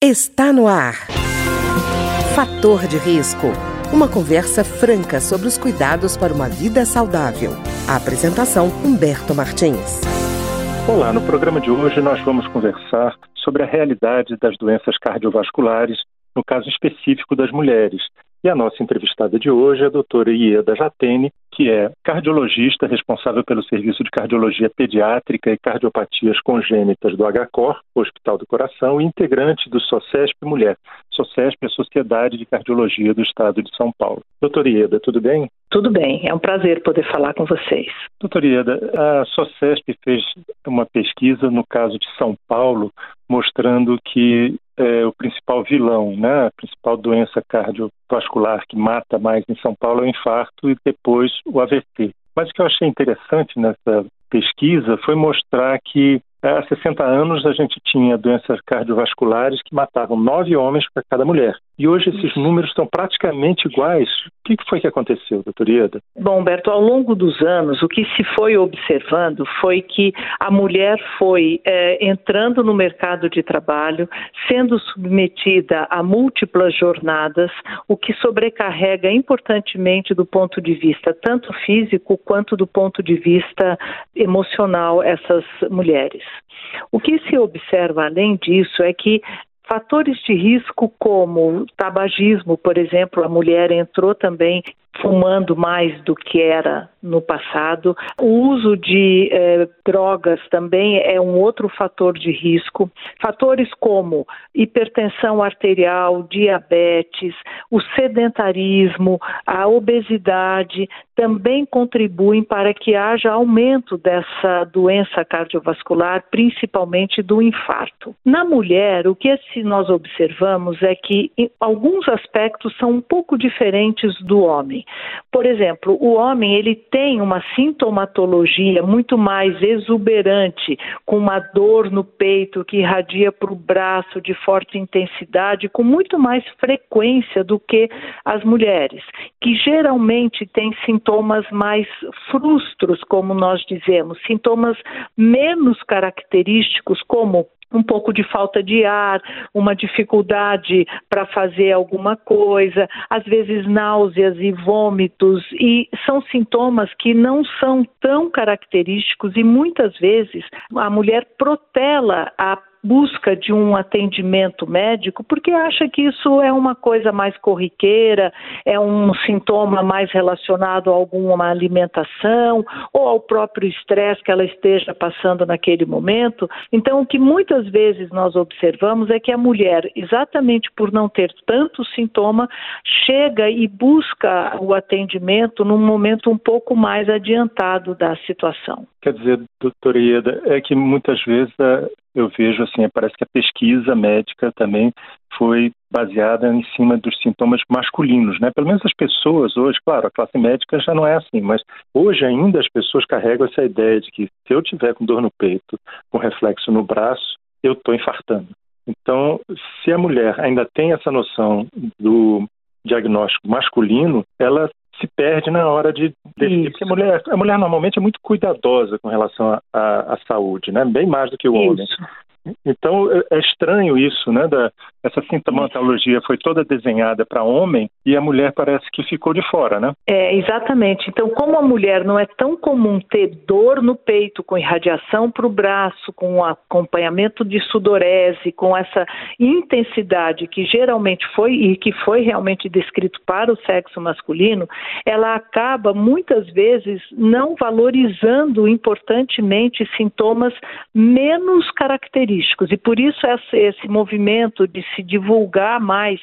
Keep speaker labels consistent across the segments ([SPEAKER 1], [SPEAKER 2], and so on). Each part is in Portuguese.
[SPEAKER 1] Está no ar. Fator de risco. Uma conversa franca sobre os cuidados para uma vida saudável. A apresentação Humberto Martins.
[SPEAKER 2] Olá, no programa de hoje nós vamos conversar sobre a realidade das doenças cardiovasculares, no caso específico das mulheres, e a nossa entrevistada de hoje é a doutora Ieda Jatene, que é cardiologista responsável pelo Serviço de Cardiologia Pediátrica e Cardiopatias Congênitas do HCOR, Hospital do Coração, e integrante do SOCESP Mulher. SOCESP é a Sociedade de Cardiologia do Estado de São Paulo. Doutora Ieda, tudo bem?
[SPEAKER 3] Tudo bem, é um prazer poder falar com vocês.
[SPEAKER 2] Doutora Ieda, a SOCESP fez uma pesquisa no caso de São Paulo, mostrando que é, o principal vilão, né, a principal doença cardiovascular que mata mais em São Paulo é o infarto e depois o AVC. Mas o que eu achei interessante nessa pesquisa foi mostrar que há 60 anos a gente tinha doenças cardiovasculares que matavam nove homens para cada mulher. E hoje esses números estão praticamente iguais. O que foi que aconteceu, doutor Ieda?
[SPEAKER 3] Bom, Humberto, ao longo dos anos, o que se foi observando foi que a mulher foi é, entrando no mercado de trabalho, sendo submetida a múltiplas jornadas, o que sobrecarrega importantemente do ponto de vista tanto físico quanto do ponto de vista emocional essas mulheres. O que se observa além disso é que Fatores de risco como tabagismo, por exemplo, a mulher entrou também fumando mais do que era no passado. O uso de eh, drogas também é um outro fator de risco. Fatores como hipertensão arterial, diabetes, o sedentarismo, a obesidade também contribuem para que haja aumento dessa doença cardiovascular, principalmente do infarto. Na mulher, o que nós observamos é que alguns aspectos são um pouco diferentes do homem. Por exemplo, o homem ele tem uma sintomatologia muito mais exuberante, com uma dor no peito que irradia para o braço de forte intensidade, com muito mais frequência do que as mulheres, que geralmente têm sintomas mais frustros, como nós dizemos, sintomas menos característicos, como um pouco de falta de ar, uma dificuldade para fazer alguma coisa, às vezes náuseas e vômitos, e são sintomas que não são tão característicos e muitas vezes a mulher protela a busca de um atendimento médico porque acha que isso é uma coisa mais corriqueira, é um sintoma mais relacionado a alguma alimentação ou ao próprio estresse que ela esteja passando naquele momento. Então, o que muitas vezes nós observamos é que a mulher, exatamente por não ter tanto sintoma, chega e busca o atendimento num momento um pouco mais adiantado da situação.
[SPEAKER 2] Quer dizer, doutora Ieda, é que muitas vezes eu vejo assim, parece que a pesquisa médica também foi baseada em cima dos sintomas masculinos, né? Pelo menos as pessoas hoje, claro, a classe médica já não é assim, mas hoje ainda as pessoas carregam essa ideia de que se eu tiver com dor no peito, com reflexo no braço, eu estou infartando. Então, se a mulher ainda tem essa noção do diagnóstico masculino, ela se perde na hora de decidir, porque a mulher, a mulher normalmente é muito cuidadosa com relação à saúde, né? Bem mais do que o Isso. homem. Então é, é estranho isso, né? Da, essa sintomatologia foi toda desenhada para homem e a mulher parece que ficou de fora, né?
[SPEAKER 3] É, exatamente. Então, como a mulher não é tão comum ter dor no peito com irradiação para o braço, com acompanhamento de sudorese, com essa intensidade que geralmente foi e que foi realmente descrito para o sexo masculino, ela acaba muitas vezes não valorizando importantemente sintomas menos característicos. E por isso esse, esse movimento de se divulgar mais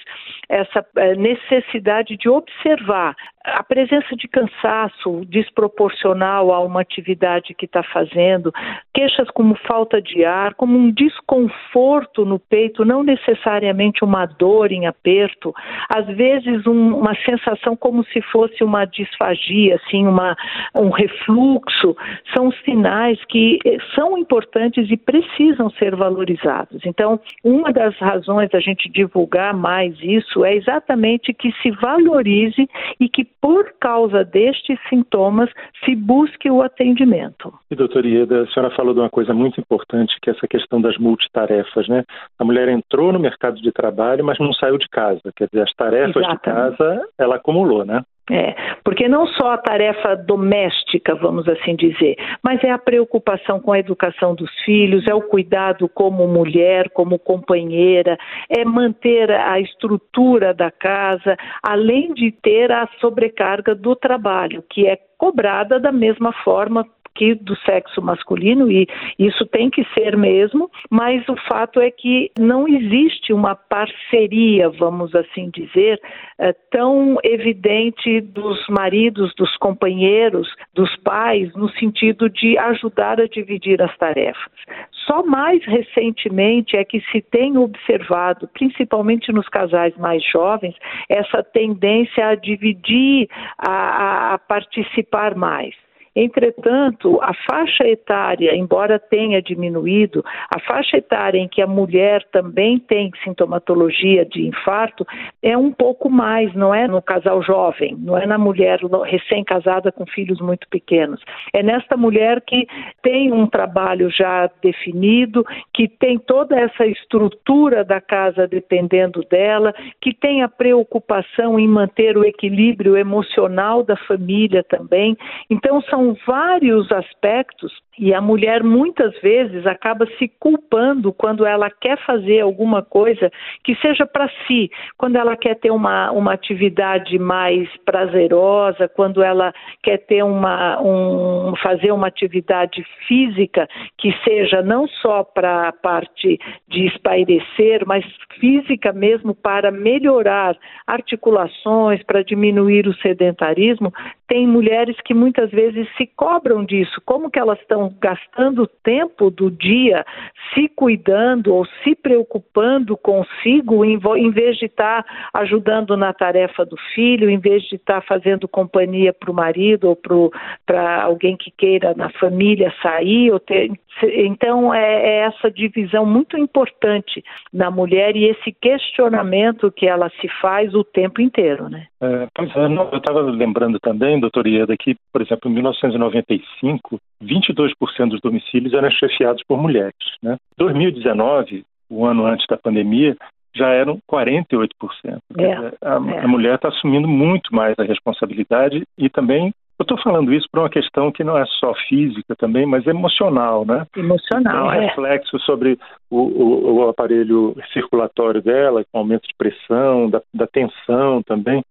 [SPEAKER 3] essa eh, necessidade de observar a presença de cansaço desproporcional a uma atividade que está fazendo, queixas como falta de ar, como um desconforto no peito, não necessariamente uma dor em aperto, às vezes um, uma sensação como se fosse uma disfagia, assim, uma, um refluxo, são sinais que eh, são importantes e precisam ser valorizados. Então, uma das razões da gente divulgar mais isso é exatamente que se valorize e que, por causa destes sintomas, se busque o atendimento.
[SPEAKER 2] E, doutora Ieda, a senhora falou de uma coisa muito importante, que é essa questão das multitarefas, né? A mulher entrou no mercado de trabalho, mas não saiu de casa. Quer dizer, as tarefas Exatamente. de casa, ela acumulou, né?
[SPEAKER 3] É, porque não só a tarefa doméstica, vamos assim dizer, mas é a preocupação com a educação dos filhos, é o cuidado como mulher, como companheira, é manter a estrutura da casa, além de ter a sobrecarga do trabalho, que é cobrada da mesma forma do sexo masculino, e isso tem que ser mesmo, mas o fato é que não existe uma parceria, vamos assim dizer, é, tão evidente dos maridos, dos companheiros, dos pais, no sentido de ajudar a dividir as tarefas. Só mais recentemente é que se tem observado, principalmente nos casais mais jovens, essa tendência a dividir, a, a participar mais. Entretanto, a faixa etária, embora tenha diminuído, a faixa etária em que a mulher também tem sintomatologia de infarto é um pouco mais, não é no casal jovem, não é na mulher recém-casada com filhos muito pequenos. É nesta mulher que tem um trabalho já definido, que tem toda essa estrutura da casa dependendo dela, que tem a preocupação em manter o equilíbrio emocional da família também. Então, são vários aspectos e a mulher muitas vezes acaba se culpando quando ela quer fazer alguma coisa que seja para si, quando ela quer ter uma, uma atividade mais prazerosa, quando ela quer ter uma um, fazer uma atividade física que seja não só para a parte de espairecer, mas física mesmo para melhorar articulações, para diminuir o sedentarismo, tem mulheres que muitas vezes se cobram disso, como que elas estão gastando tempo do dia se cuidando ou se preocupando consigo em, em vez de estar tá ajudando na tarefa do filho, em vez de estar tá fazendo companhia para o marido ou para alguém que queira na família sair ter, então é, é, essa divisão muito importante na mulher e esse questionamento que ela se faz o tempo inteiro, né?
[SPEAKER 2] É, pois é, eu estava lembrando também, doutor Ieda, que, por exemplo, em 1995, 22% dos domicílios eram chefiados por mulheres. Né? 2019, o ano antes da pandemia, já eram 48%. É, a, é. a mulher está assumindo muito mais a responsabilidade e também eu estou falando isso por uma questão que não é só física também, mas emocional, né?
[SPEAKER 3] Emocional,
[SPEAKER 2] Tem um é. reflexo sobre o, o, o, aparelho circulatório dela, com aumento de pressão, da, da tensão também.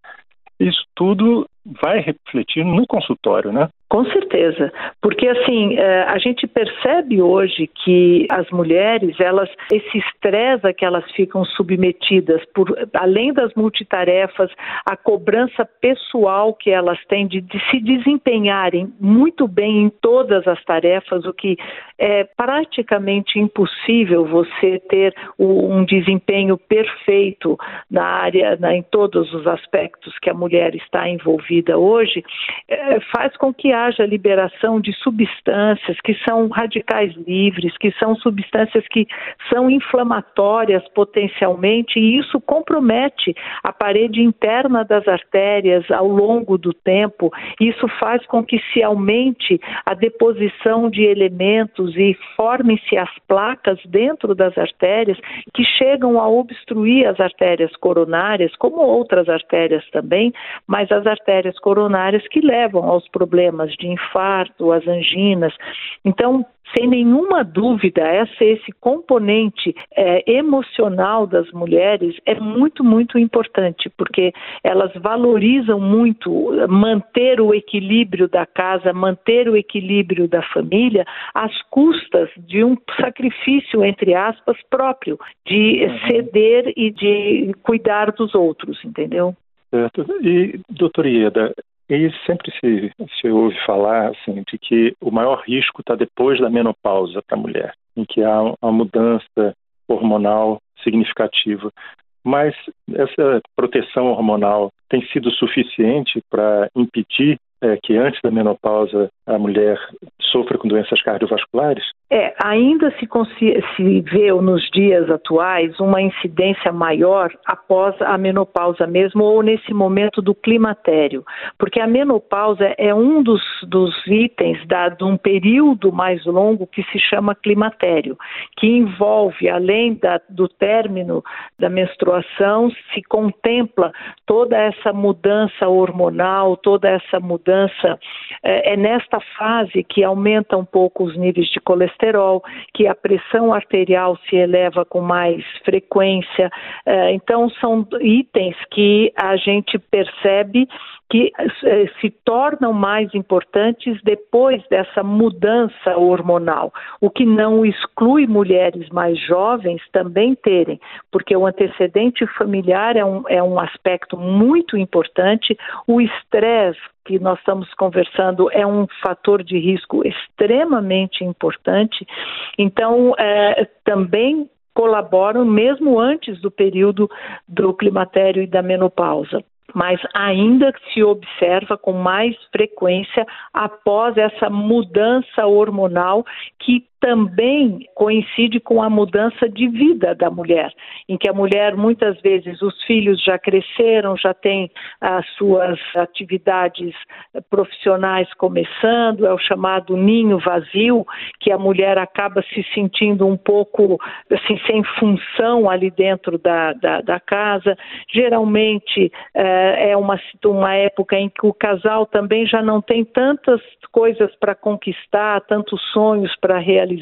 [SPEAKER 2] Isso tudo vai refletir no consultório, né?
[SPEAKER 3] Com certeza, porque assim é, a gente percebe hoje que as mulheres, elas esse estresse que elas ficam submetidas por além das multitarefas, a cobrança pessoal que elas têm de, de se desempenharem muito bem em todas as tarefas, o que é praticamente impossível você ter um desempenho perfeito na área, na, em todos os aspectos que a mulher está envolvida hoje, é, faz com que haja liberação de substâncias que são radicais livres, que são substâncias que são inflamatórias potencialmente, e isso compromete a parede interna das artérias ao longo do tempo. Isso faz com que se aumente a deposição de elementos e formem-se as placas dentro das artérias que chegam a obstruir as artérias coronárias, como outras artérias também, mas as artérias coronárias que levam aos problemas de infarto, as anginas. Então, sem nenhuma dúvida, essa, esse componente é, emocional das mulheres é muito, muito importante, porque elas valorizam muito manter o equilíbrio da casa, manter o equilíbrio da família, às custas de um sacrifício, entre aspas, próprio, de uhum. ceder e de cuidar dos outros, entendeu?
[SPEAKER 2] Certo. E, doutora Ieda, e sempre se, se ouve falar assim, de que o maior risco está depois da menopausa para a mulher, em que há uma mudança hormonal significativa. Mas essa proteção hormonal tem sido suficiente para impedir é, que antes da menopausa a mulher sofra com doenças cardiovasculares?
[SPEAKER 3] É, ainda se, se vê nos dias atuais uma incidência maior após a menopausa mesmo ou nesse momento do climatério, porque a menopausa é um dos, dos itens da, de um período mais longo que se chama climatério, que envolve, além da, do término da menstruação, se contempla toda essa mudança hormonal, toda essa mudança. É, é nesta fase que aumenta um pouco os níveis de colesterol, que a pressão arterial se eleva com mais frequência. É, então, são itens que a gente percebe que eh, se tornam mais importantes depois dessa mudança hormonal, o que não exclui mulheres mais jovens também terem, porque o antecedente familiar é um, é um aspecto muito importante, o estresse que nós estamos conversando é um fator de risco extremamente importante, então é, também colaboram mesmo antes do período do climatério e da menopausa mas ainda se observa com mais frequência após essa mudança hormonal que também coincide com a mudança de vida da mulher, em que a mulher muitas vezes os filhos já cresceram, já têm as suas atividades profissionais começando, é o chamado ninho vazio, que a mulher acaba se sentindo um pouco assim sem função ali dentro da, da, da casa. Geralmente é, é uma, uma época em que o casal também já não tem tantas coisas para conquistar, tantos sonhos para realizar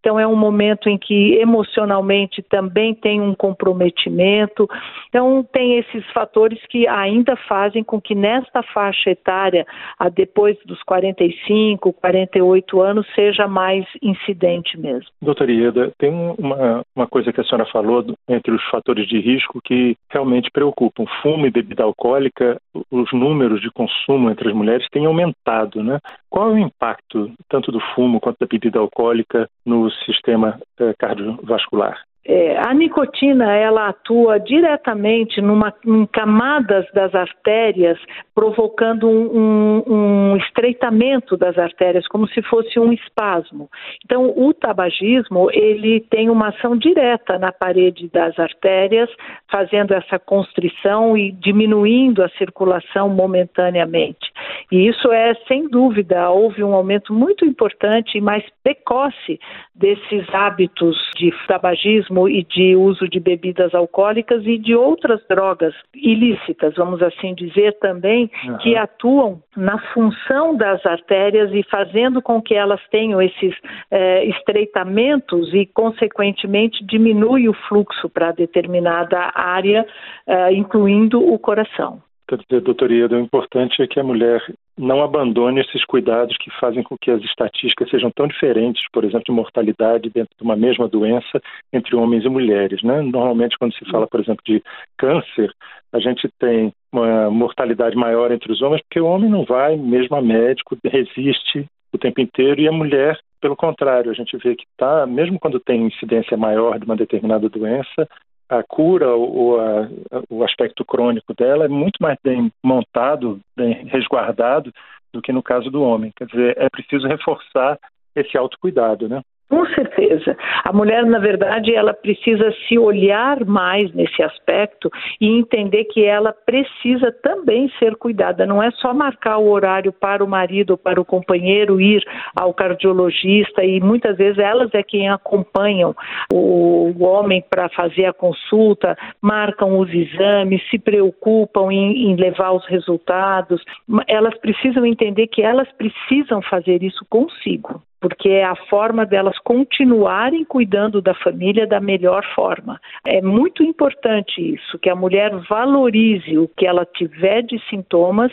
[SPEAKER 3] Então, é um momento em que emocionalmente também tem um comprometimento. Então, tem esses fatores que ainda fazem com que nesta faixa etária, depois dos 45, 48 anos, seja mais incidente mesmo.
[SPEAKER 2] Doutora Ieda, tem uma, uma coisa que a senhora falou entre os fatores de risco que realmente preocupam. Fumo e bebida alcoólica, os números de consumo entre as mulheres têm aumentado, né? Qual é o impacto tanto do fumo quanto da bebida alcoólica no sistema eh, cardiovascular?
[SPEAKER 3] É, a nicotina ela atua diretamente numa, em camadas das artérias, provocando um, um, um, estreitamento das artérias, como se fosse um espasmo. Então, o tabagismo ele tem uma ação direta na parede das artérias, fazendo essa constrição e diminuindo a circulação momentaneamente. E isso é, sem dúvida, houve um aumento muito importante e mais precoce desses hábitos de tabagismo e de uso de bebidas alcoólicas e de outras drogas ilícitas, vamos assim dizer também, uhum. que atuam na função das artérias e fazendo com que elas tenham esses eh, estreitamentos e, consequentemente, diminui o fluxo para determinada área, eh, incluindo o coração.
[SPEAKER 2] Quer dizer, doutora Ieda, o importante é que a mulher não abandone esses cuidados que fazem com que as estatísticas sejam tão diferentes, por exemplo, de mortalidade dentro de uma mesma doença entre homens e mulheres. Né? Normalmente, quando se fala, por exemplo, de câncer, a gente tem uma mortalidade maior entre os homens, porque o homem não vai mesmo a médico, resiste o tempo inteiro, e a mulher, pelo contrário, a gente vê que está, mesmo quando tem incidência maior de uma determinada doença, a cura ou a, o aspecto crônico dela é muito mais bem montado, bem resguardado do que no caso do homem. Quer dizer, é preciso reforçar esse autocuidado, né?
[SPEAKER 3] Com certeza. A mulher, na verdade, ela precisa se olhar mais nesse aspecto e entender que ela precisa também ser cuidada. Não é só marcar o horário para o marido ou para o companheiro ir ao cardiologista e muitas vezes elas é quem acompanham o homem para fazer a consulta, marcam os exames, se preocupam em, em levar os resultados. Elas precisam entender que elas precisam fazer isso consigo porque é a forma delas continuarem cuidando da família da melhor forma. É muito importante isso, que a mulher valorize o que ela tiver de sintomas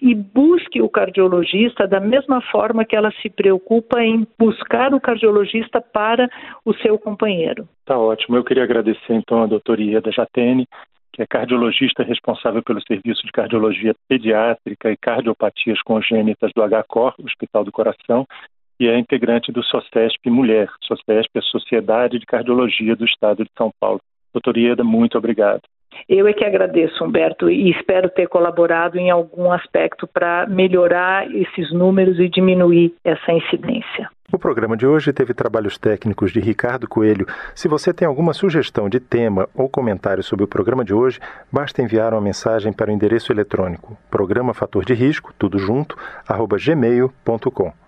[SPEAKER 3] e busque o cardiologista da mesma forma que ela se preocupa em buscar o cardiologista para o seu companheiro.
[SPEAKER 2] Tá ótimo. Eu queria agradecer então a doutora Ieda Jatene, que é cardiologista responsável pelo serviço de cardiologia pediátrica e cardiopatias congênitas do HCOR, Hospital do Coração, e é integrante do SOCESP Mulher. SOCESP é a Sociedade de Cardiologia do Estado de São Paulo. Doutor Ieda, muito obrigado.
[SPEAKER 3] Eu é que agradeço, Humberto, e espero ter colaborado em algum aspecto para melhorar esses números e diminuir essa incidência.
[SPEAKER 2] O programa de hoje teve trabalhos técnicos de Ricardo Coelho. Se você tem alguma sugestão de tema ou comentário sobre o programa de hoje, basta enviar uma mensagem para o endereço eletrônico programa fator de risco, tudo junto, arroba gmail.com.